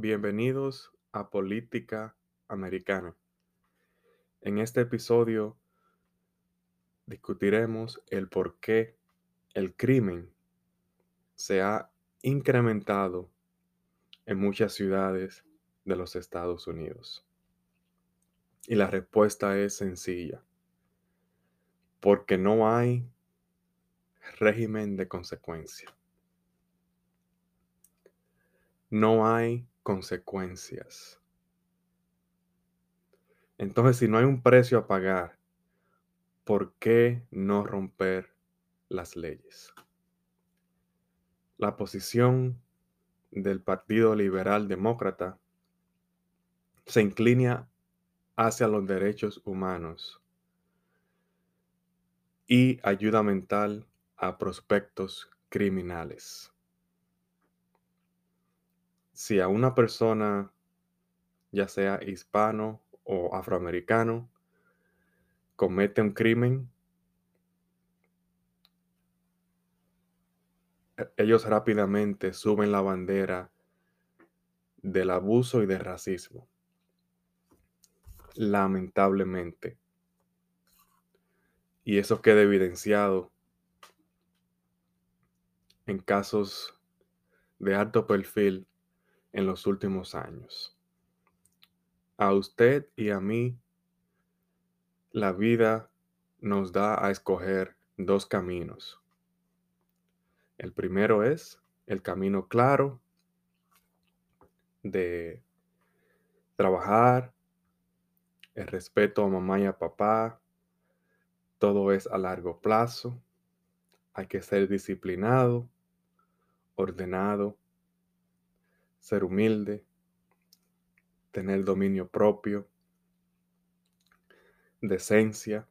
Bienvenidos a Política Americana. En este episodio discutiremos el por qué el crimen se ha incrementado en muchas ciudades de los Estados Unidos. Y la respuesta es sencilla. Porque no hay régimen de consecuencia. No hay consecuencias. Entonces, si no hay un precio a pagar, ¿por qué no romper las leyes? La posición del Partido Liberal Demócrata se inclina hacia los derechos humanos y ayuda mental a prospectos criminales si a una persona, ya sea hispano o afroamericano, comete un crimen, e-, ellos rápidamente suben la bandera del abuso y del racismo. Lamentablemente. Y eso queda evidenciado en casos de alto perfil en los últimos años. A usted y a mí, la vida nos da a escoger dos caminos. El primero es el camino claro de trabajar, el respeto a mamá y a papá, todo es a largo plazo, hay que ser disciplinado, ordenado, ser humilde, tener dominio propio, decencia.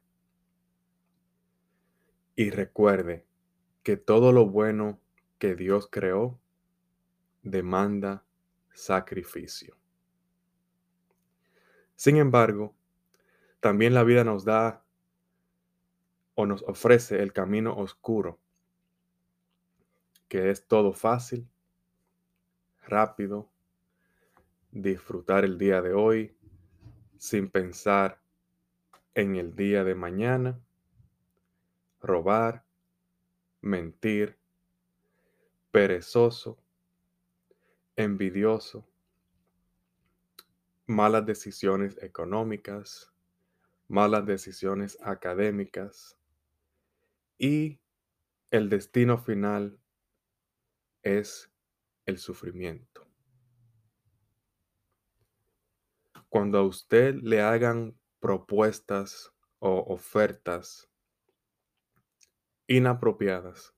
Y recuerde que todo lo bueno que Dios creó demanda sacrificio. Sin embargo, también la vida nos da o nos ofrece el camino oscuro, que es todo fácil, rápido, disfrutar el día de hoy sin pensar en el día de mañana, robar, mentir, perezoso, envidioso, malas decisiones económicas, malas decisiones académicas y el destino final es el sufrimiento. Cuando a usted le hagan propuestas o ofertas inapropiadas,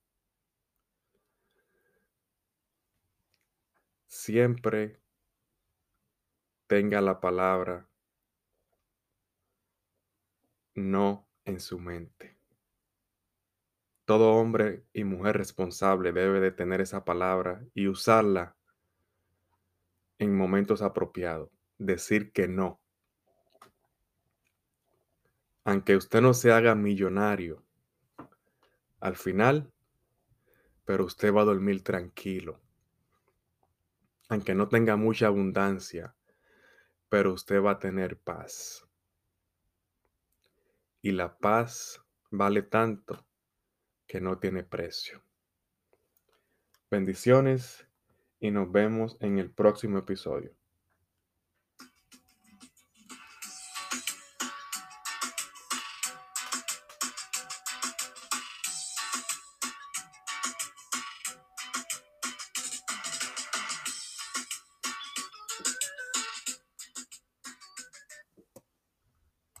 siempre tenga la palabra no en su mente. Todo hombre y mujer responsable debe de tener esa palabra y usarla en momentos apropiados. Decir que no. Aunque usted no se haga millonario, al final, pero usted va a dormir tranquilo. Aunque no tenga mucha abundancia, pero usted va a tener paz. Y la paz vale tanto que no tiene precio. Bendiciones y nos vemos en el próximo episodio.